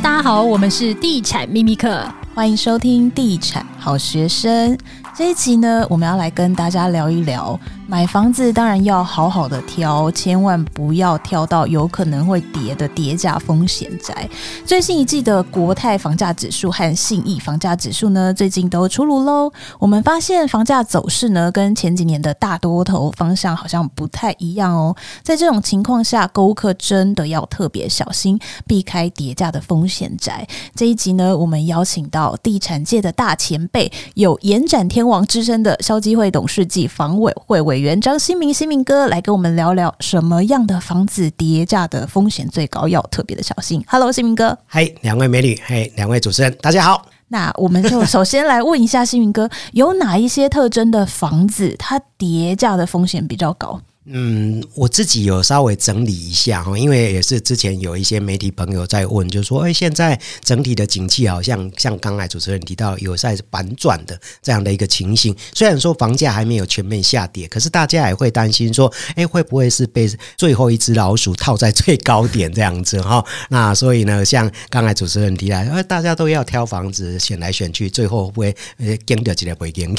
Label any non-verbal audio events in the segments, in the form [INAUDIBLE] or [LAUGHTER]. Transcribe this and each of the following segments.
大家好，我们是地产秘密课，欢迎收听地产好学生。这一集呢，我们要来跟大家聊一聊。买房子当然要好好的挑，千万不要挑到有可能会跌的跌价风险宅。最新一季的国泰房价指数和信义房价指数呢，最近都出炉喽。我们发现房价走势呢，跟前几年的大多头方向好像不太一样哦。在这种情况下，购物客真的要特别小心，避开跌价的风险宅。这一集呢，我们邀请到地产界的大前辈，有延展天王之称的消基会董事暨房委会委员。张新明，新明哥来跟我们聊聊什么样的房子跌价的风险最高，要特别的小心。Hello，新明哥，嗨，两位美女，嗨，两位主持人，大家好。那我们就首先来问一下新明哥，有哪一些特征的房子它跌价的风险比较高？嗯，我自己有稍微整理一下哈，因为也是之前有一些媒体朋友在问，就是说，哎，现在整体的景气好像像刚才主持人提到有在反转的这样的一个情形。虽然说房价还没有全面下跌，可是大家也会担心说，哎，会不会是被最后一只老鼠套在最高点这样子哈？[LAUGHS] 那所以呢，像刚才主持人提到，哎，大家都要挑房子选来选去，最后会不会呃跟着起来不会跟？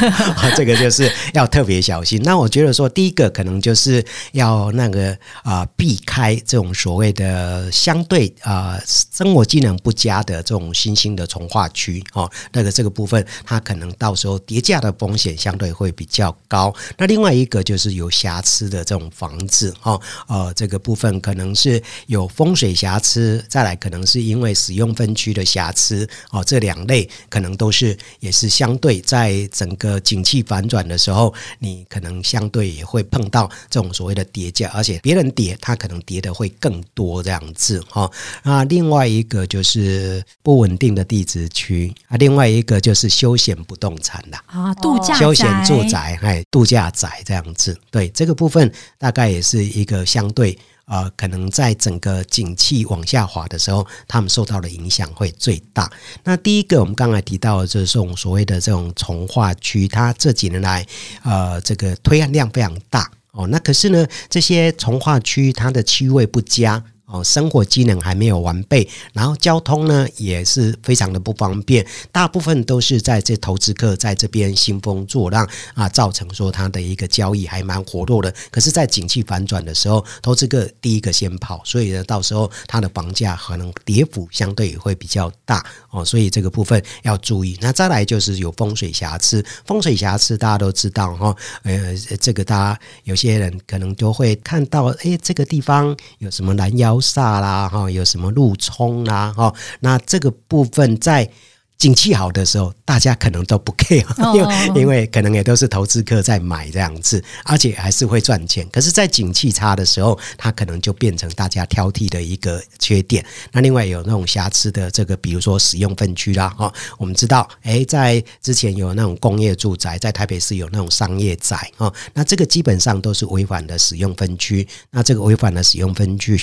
[LAUGHS] 这个就是要特别小心。那我觉得说，第一个。可能就是要那个啊、避开这种所谓的相对啊、生活机能不佳的这种新兴的从化区哦，那个这个部分它可能到时候跌价的风险相对会比较高。那另外一个就是有瑕疵的这种房子哦，呃，这个部分可能是有风水瑕疵，再来可能是因为使用分区的瑕疵哦，这两类可能都是也是相对在整个景气反转的时候，你可能相对也会碰。到这种所谓的跌价，而且别人跌，他可能跌的会更多这样子哈。那另外一个就是不稳定的地质区啊，另外一个就是休闲不动产啦啊，度假休闲住宅，哎，度假宅这样子。对这个部分，大概也是一个相对呃，可能在整个景气往下滑的时候，他们受到的影响会最大。那第一个，我们刚才提到的就是这种所谓的这种从化区，它这几年来呃，这个推案量非常大。哦，那可是呢，这些从化区它的区位不佳。哦，生活机能还没有完备，然后交通呢也是非常的不方便，大部分都是在这投资客在这边兴风作浪啊，造成说它的一个交易还蛮活络的。可是，在景气反转的时候，投资客第一个先跑，所以呢，到时候它的房价可能跌幅相对也会比较大哦，所以这个部分要注意。那再来就是有风水瑕疵，风水瑕疵大家都知道哈，呃，这个大家有些人可能就会看到，哎，这个地方有什么拦腰。煞啦哈，有什么路冲啦哈？那这个部分在。景气好的时候，大家可能都不 care，因为因为可能也都是投资客在买这样子，而且还是会赚钱。可是，在景气差的时候，它可能就变成大家挑剔的一个缺点。那另外有那种瑕疵的这个，比如说使用分区啦，哈，我们知道，诶，在之前有那种工业住宅，在台北市有那种商业宅，哈，那这个基本上都是违反的使用分区。那这个违反的使用分区，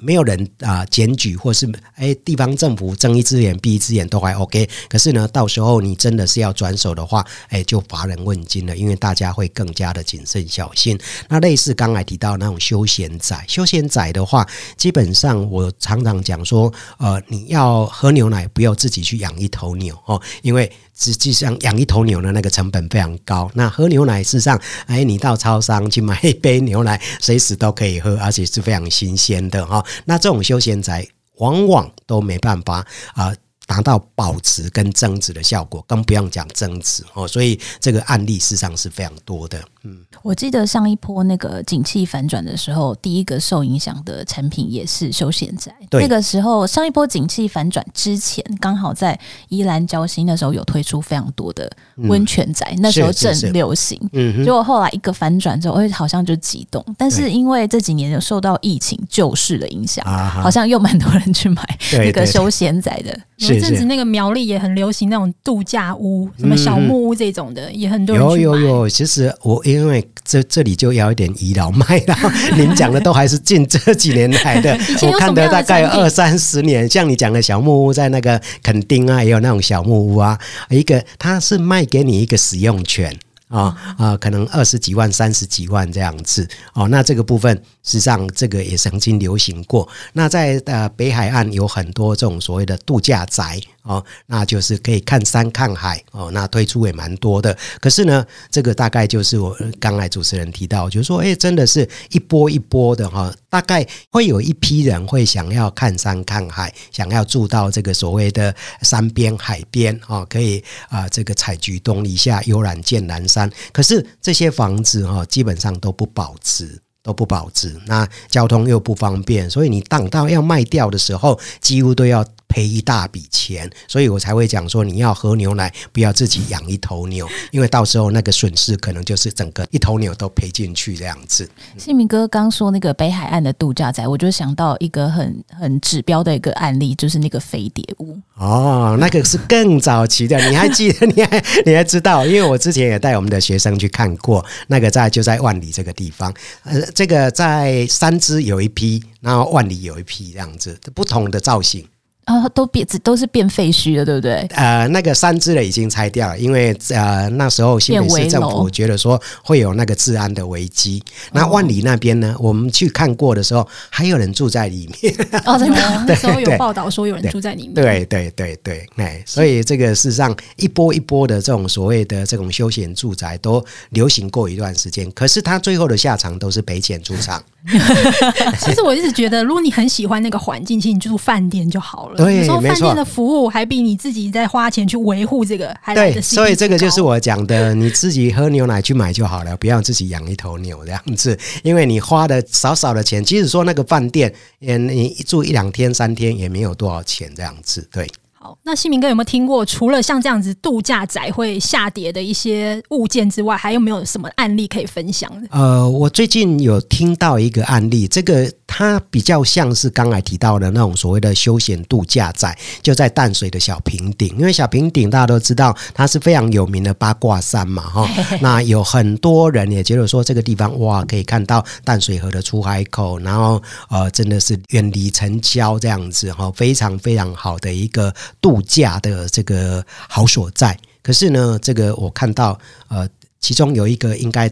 没有人啊检举，或是诶地方政府睁一只眼闭一只眼都还 OK。可是呢，到时候你真的是要转手的话，哎，就乏人问津了，因为大家会更加的谨慎小心。那类似刚才提到那种休闲宅，休闲宅的话，基本上我常常讲说，呃，你要喝牛奶，不要自己去养一头牛哦，因为实际上养一头牛的那个成本非常高。那喝牛奶，事实上，哎，你到超商去买一杯牛奶，随时都可以喝，而且是非常新鲜的哈。那这种休闲宅往往都没办法啊。达到保值跟增值的效果，更不用讲增值哦。所以这个案例事实上是非常多的。嗯，我记得上一波那个景气反转的时候，第一个受影响的产品也是休闲宅。对，那个时候上一波景气反转之前，刚好在宜兰礁溪那时候有推出非常多的温泉宅，嗯、那时候正流行。嗯，结果后来一个反转之后，哎，好像就急冻。但是因为这几年有受到疫情救市的影响，好像又蛮多人去买那个休闲宅的。是甚至那个苗栗也很流行那种度假屋，什么小木屋这种的，嗯、也很多人。有有有，其实我因为这这里就要一点倚老卖老，[LAUGHS] 您讲的都还是近这几年来的。[LAUGHS] 我看的大概有二三十年，像你讲的小木屋，在那个垦丁啊，也有那种小木屋啊。一个它是卖给你一个使用权。啊啊，可能二十几万、三十几万这样子哦。那这个部分实际上这个也曾经流行过。那在呃北海岸有很多这种所谓的度假宅哦，那就是可以看山看海哦。那推出也蛮多的。可是呢，这个大概就是我刚才主持人提到，就是说，哎，真的是一波一波的哈。大概会有一批人会想要看山看海，想要住到这个所谓的山边海边哦，可以啊这个采菊东篱下，悠然见南山。可是这些房子哈，基本上都不保值，都不保值。那交通又不方便，所以你等到要卖掉的时候，几乎都要。赔一大笔钱，所以我才会讲说，你要喝牛奶，不要自己养一头牛，[LAUGHS] 因为到时候那个损失可能就是整个一头牛都赔进去这样子。新民哥刚说那个北海岸的度假宅，我就想到一个很很指标的一个案例，就是那个飞碟屋。哦，那个是更早期的，你还记得？你还 [LAUGHS] 你还知道？因为我之前也带我们的学生去看过，那个在就在万里这个地方。呃，这个在三芝有一批，然后万里有一批这样子，不同的造型。啊，都变，都是变废墟了，对不对？呃，那个三芝的已经拆掉了，因为呃那时候新北市政府觉得说会有那个治安的危机。那万里那边呢，我们去看过的时候，还有人住在里面。哦，真的，[LAUGHS] 那时候有报道说有人住在里面。对对对对，哎，所以这个事实上一波一波的这种所谓的这种休闲住宅都流行过一段时间，可是它最后的下场都是赔钱出场。[LAUGHS] [LAUGHS] 其实我一直觉得，如果你很喜欢那个环境，其实你住饭店就好了。对，说饭店的服务还比你自己在花钱去维护这个还。对，所以这个就是我讲的，你自己喝牛奶去买就好了，不要自己养一头牛这样子，因为你花的少少的钱，即使说那个饭店，嗯，你住一两天、三天也没有多少钱这样子，对。好，那新民哥有没有听过？除了像这样子度假宅会下跌的一些物件之外，还有没有什么案例可以分享的？呃，我最近有听到一个案例，这个它比较像是刚才提到的那种所谓的休闲度假宅，就在淡水的小平顶。因为小平顶大家都知道，它是非常有名的八卦山嘛，哈。[LAUGHS] 那有很多人也觉得说，这个地方哇，可以看到淡水河的出海口，然后呃，真的是远离城郊这样子哈，非常非常好的一个。度假的这个好所在，可是呢，这个我看到，呃，其中有一个应该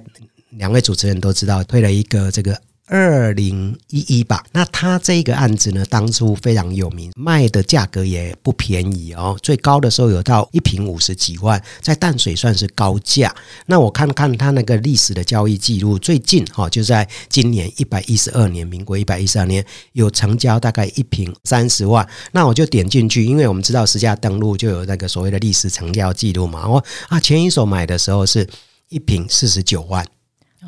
两位主持人都知道，推了一个这个。二零一一吧，那他这个案子呢，当初非常有名，卖的价格也不便宜哦，最高的时候有到一瓶五十几万，在淡水算是高价。那我看看他那个历史的交易记录，最近哈就在今年一百一十二年，民国一百一十二年有成交大概一瓶三十万。那我就点进去，因为我们知道实价登录就有那个所谓的历史成交记录嘛。我啊前一手买的时候是一瓶四十九万。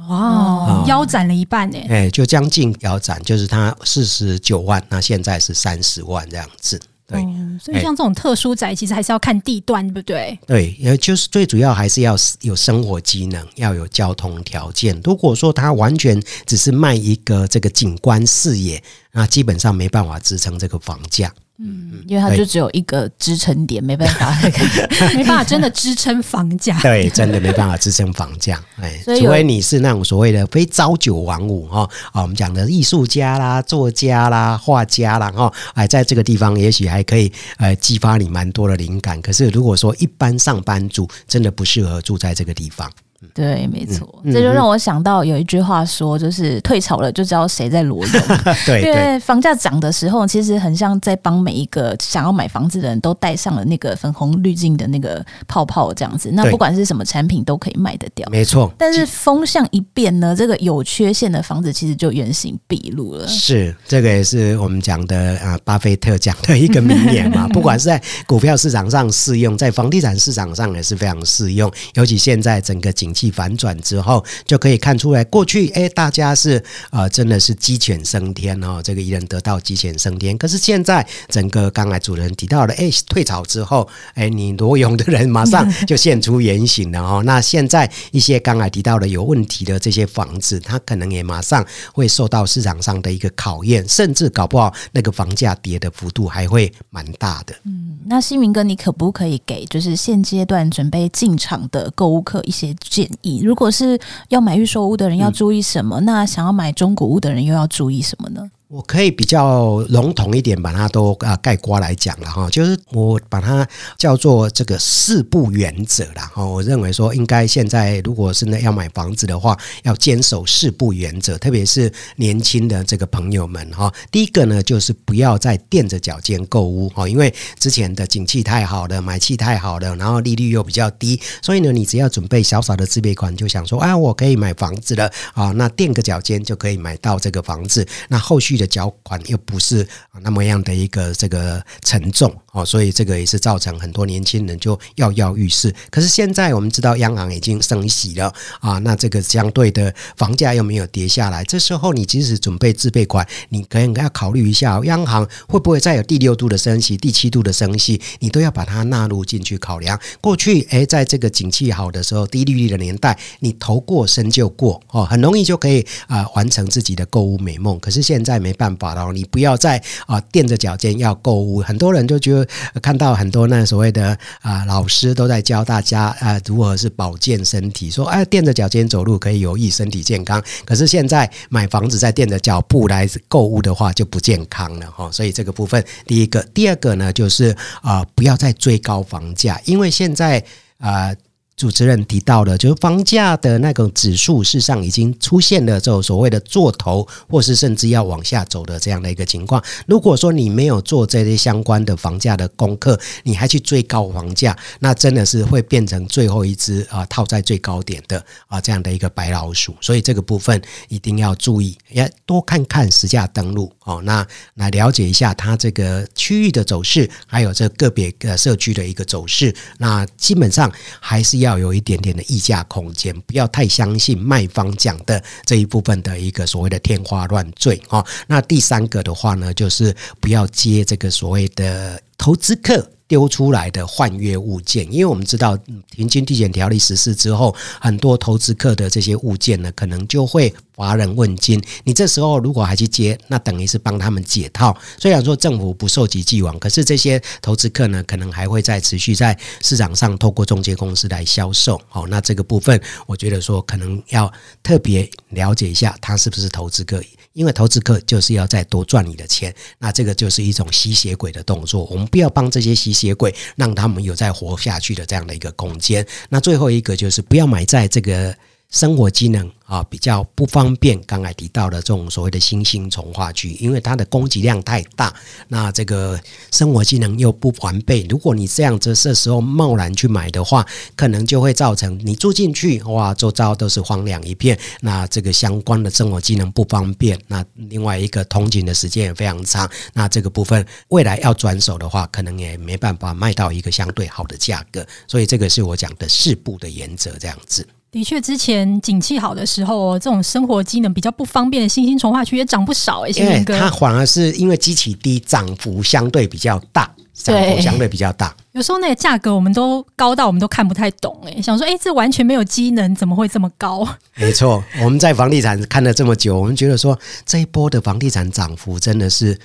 哇，腰斩了一半呢！哎，就将近腰斩，就是他四十九万，那现在是三十万这样子。对，所以像这种特殊宅，其实还是要看地段，对不对？对，也就是最主要还是要有生活机能，要有交通条件。如果说它完全只是卖一个这个景观视野，那基本上没办法支撑这个房价。嗯，因为它就只有一个支撑点，没办法，[LAUGHS] 没办法真的支撑房价。[LAUGHS] 对，真的没办法支撑房价。哎，除非你是那种所谓的非朝九晚五哈啊，我们讲的艺术家啦、作家啦、画家啦哈，哎，在这个地方也许还可以呃激发你蛮多的灵感。可是如果说一般上班族，真的不适合住在这个地方。对，没错，嗯、这就让我想到有一句话说，就是退潮了就知道谁在裸泳。[LAUGHS] 对，因为房价涨的时候，其实很像在帮每一个想要买房子的人都戴上了那个粉红滤镜的那个泡泡，这样子。那不管是什么产品都可以卖得掉，没错。但是风向一变呢，这个有缺陷的房子其实就原形毕露了。是，这个也是我们讲的啊，巴菲特讲的一个名言嘛。[LAUGHS] 不管是在股票市场上适用，在房地产市场上也是非常适用。尤其现在整个景气反转之后，就可以看出来，过去哎，大家是呃，真的是鸡犬升天哦，这个一人得道，鸡犬升天。可是现在整个刚才主持人提到了，哎，退潮之后，哎，你裸泳的人马上 [LAUGHS] 就现出原形了哦。那现在一些刚才提到的有问题的这些房子，它可能也马上会受到市场上的一个考验，甚至搞不好那个房价跌的幅度还会蛮大的。嗯，那新民哥，你可不可以给就是现阶段准备进场的购物客一些建议？如果是要买预售屋的人要注意什么？嗯、那想要买中古屋的人又要注意什么呢？我可以比较笼统一点把它都啊概括来讲了哈，就是我把它叫做这个四不原则啦哈。我认为说应该现在如果是要买房子的话，要坚守四不原则，特别是年轻的这个朋友们哈。第一个呢，就是不要再垫着脚尖购物哈，因为之前的景气太好了，买气太好了，然后利率又比较低，所以呢，你只要准备小小的自备款，就想说啊，我可以买房子了啊，那垫个脚尖就可以买到这个房子，那后续。的缴款又不是那么样的一个这个沉重哦，所以这个也是造成很多年轻人就跃跃欲试。可是现在我们知道央行已经升息了啊，那这个相对的房价又没有跌下来，这时候你即使准备自备款，你可能要考虑一下，央行会不会再有第六度的升息、第七度的升息，你都要把它纳入进去考量。过去诶，在这个景气好的时候、低利率的年代，你头过身就过哦，很容易就可以啊完成自己的购物美梦。可是现在没。没办法了，你不要再啊垫着脚尖要购物。很多人就觉得看到很多那所谓的啊老师都在教大家啊如何是保健身体，说哎垫着脚尖走路可以有益身体健康。可是现在买房子再垫着脚步来购物的话就不健康了哈。所以这个部分第一个，第二个呢就是啊不要再追高房价，因为现在啊。主持人提到的，就是房价的那个指数，事实上已经出现了这种所谓的做头，或是甚至要往下走的这样的一个情况。如果说你没有做这些相关的房价的功课，你还去追高房价，那真的是会变成最后一只啊套在最高点的啊这样的一个白老鼠。所以这个部分一定要注意，也多看看实价登录哦，那来了解一下它这个区域的走势，还有这个别的社区的一个走势。那基本上还是要。要有一点点的溢价空间，不要太相信卖方讲的这一部分的一个所谓的天花乱坠哦。那第三个的话呢，就是不要接这个所谓的投资客。丢出来的换约物件，因为我们知道停经地权条例实施之后，很多投资客的这些物件呢，可能就会华人问津。你这时候如果还去接，那等于是帮他们解套。虽然说政府不受及既往，可是这些投资客呢，可能还会再持续在市场上透过中介公司来销售。好，那这个部分，我觉得说可能要特别了解一下，他是不是投资客。因为投资客就是要再多赚你的钱，那这个就是一种吸血鬼的动作。我们不要帮这些吸血鬼，让他们有再活下去的这样的一个空间。那最后一个就是不要买在这个。生活机能啊比较不方便，刚才提到的这种所谓的新兴重化区，因为它的供给量太大，那这个生活机能又不完备。如果你这样子这时候贸然去买的话，可能就会造成你住进去哇，周遭都是荒凉一片。那这个相关的生活机能不方便，那另外一个通勤的时间也非常长。那这个部分未来要转手的话，可能也没办法卖到一个相对好的价格。所以这个是我讲的四步的原则，这样子。的确，之前景气好的时候，这种生活机能比较不方便的新兴从化区也涨不少哎、欸。因为它反而是因为基期低，涨幅相对比较大，涨幅相对比较大。有时候那个价格我们都高到我们都看不太懂哎、欸，想说哎、欸，这完全没有机能，怎么会这么高？没错，我们在房地产看了这么久，我们觉得说这一波的房地产涨幅真的是。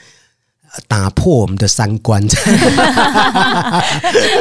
打破我们的三观。[LAUGHS]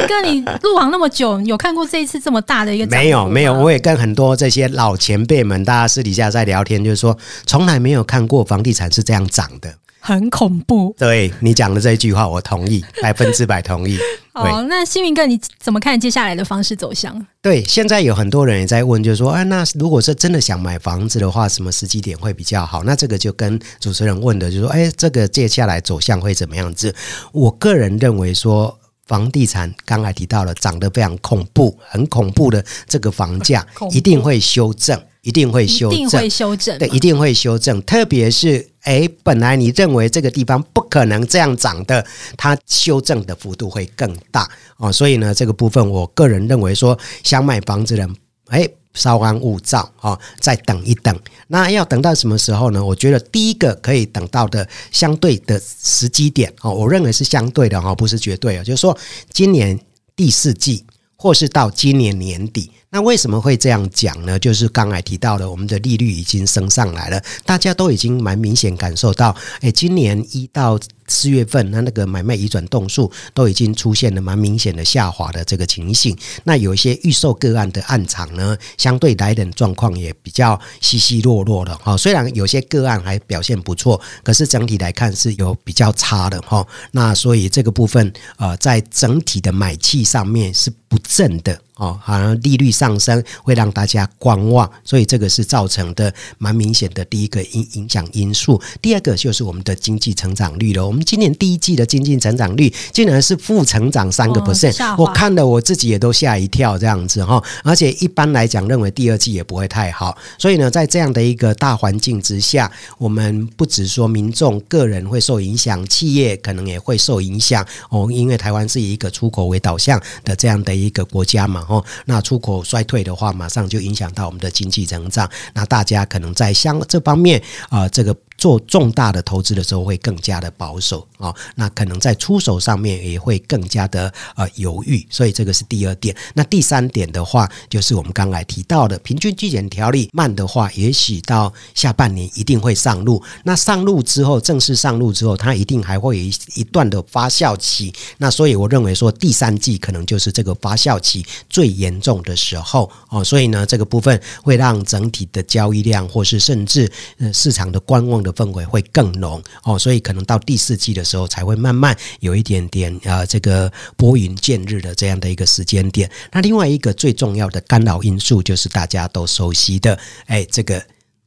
哥，你入行那么久，有看过这一次这么大的一个？没有，没有。我也跟很多这些老前辈们，大家私底下在聊天，就是说，从来没有看过房地产是这样涨的。很恐怖。对你讲的这一句话，我同意，[LAUGHS] 百分之百同意。好，那新民哥你怎么看接下来的方式走向？对，现在有很多人也在问，就是说，啊，那如果是真的想买房子的话，什么时机点会比较好？那这个就跟主持人问的，就是说，哎，这个接下来走向会怎么样子？我个人认为说，房地产刚才提到了涨得非常恐怖，很恐怖的这个房价一定会修正。一定会修正，一定会修正，对，一定会修正。特别是，哎，本来你认为这个地方不可能这样涨的，它修正的幅度会更大哦。所以呢，这个部分，我个人认为说，想买房子的人，哎，稍安勿躁哦，再等一等。那要等到什么时候呢？我觉得第一个可以等到的相对的时机点哦，我认为是相对的哈，不是绝对啊。就是说，今年第四季，或是到今年年底。那为什么会这样讲呢？就是刚才提到的，我们的利率已经升上来了，大家都已经蛮明显感受到，哎，今年一到四月份，那那个买卖移转动数都已经出现了蛮明显的下滑的这个情形。那有一些预售个案的案场呢，相对来的状况也比较稀稀落落的哈。虽然有些个案还表现不错，可是整体来看是有比较差的哈。那所以这个部分呃，在整体的买气上面是不振的。哦，好像利率上升会让大家观望，所以这个是造成的蛮明显的第一个影影响因素。第二个就是我们的经济成长率了。我们今年第一季的经济成长率竟然是负成长三个 percent，我看了我自己也都吓一跳，这样子哈。而且一般来讲，认为第二季也不会太好。所以呢，在这样的一个大环境之下，我们不只说民众个人会受影响，企业可能也会受影响哦。因为台湾是以一个出口为导向的这样的一个国家嘛。哦，那出口衰退的话，马上就影响到我们的经济增长。那大家可能在相这方面啊、这个。做重大的投资的时候会更加的保守啊，那可能在出手上面也会更加的呃犹豫，所以这个是第二点。那第三点的话，就是我们刚才提到的平均季检条例慢的话，也许到下半年一定会上路。那上路之后，正式上路之后，它一定还会有一一段的发酵期。那所以我认为说，第三季可能就是这个发酵期最严重的时候哦。所以呢，这个部分会让整体的交易量，或是甚至呃市场的观望的氛围会更浓哦，所以可能到第四季的时候才会慢慢有一点点呃这个拨云见日的这样的一个时间点。那另外一个最重要的干扰因素就是大家都熟悉的哎这个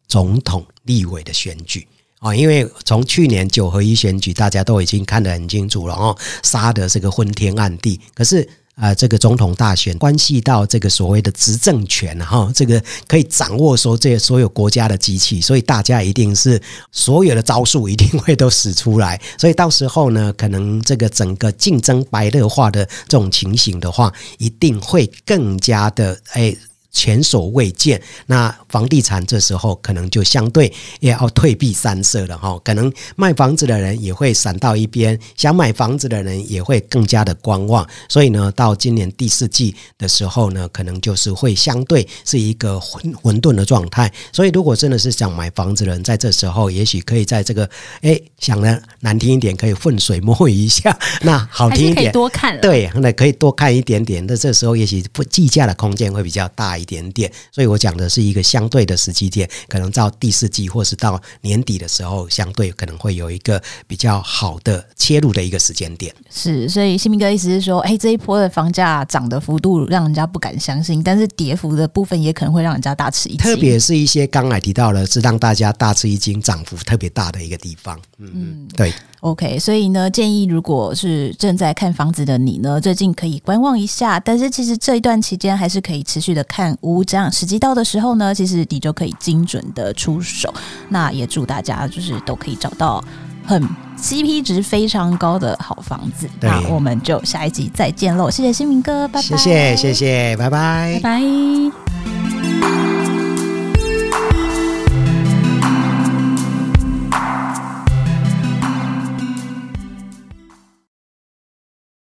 总统立委的选举哦，因为从去年九合一选举大家都已经看得很清楚了哦，杀的这个昏天暗地，可是。啊、呃，这个总统大选关系到这个所谓的执政权哈，这个可以掌握说这所有国家的机器，所以大家一定是所有的招数一定会都使出来，[LAUGHS] 所以到时候呢，可能这个整个竞争白热化的这种情形的话，一定会更加的哎。前所未见，那房地产这时候可能就相对也要退避三舍了哈，可能卖房子的人也会闪到一边，想买房子的人也会更加的观望，所以呢，到今年第四季的时候呢，可能就是会相对是一个混混沌的状态。所以，如果真的是想买房子的人，在这时候也许可以在这个哎想的难听一点，可以浑水摸鱼一下；[LAUGHS] 那好听一点，多看对，那可以多看一点点。那这时候也许不计价的空间会比较大一点。点点，所以我讲的是一个相对的时机点，可能到第四季或是到年底的时候，相对可能会有一个比较好的切入的一个时间点。是，所以新明哥意思是说，哎，这一波的房价涨的幅度让人家不敢相信，但是跌幅的部分也可能会让人家大吃一惊。特别是一些刚才提到了，是让大家大吃一惊，涨幅特别大的一个地方。嗯嗯，对。OK，所以呢，建议如果是正在看房子的你呢，最近可以观望一下。但是其实这一段期间还是可以持续的看屋，这样时机到的时候呢，其实你就可以精准的出手。那也祝大家就是都可以找到很 CP 值非常高的好房子。那我们就下一集再见喽，谢谢新明哥，拜拜。谢谢谢谢，拜拜，拜拜。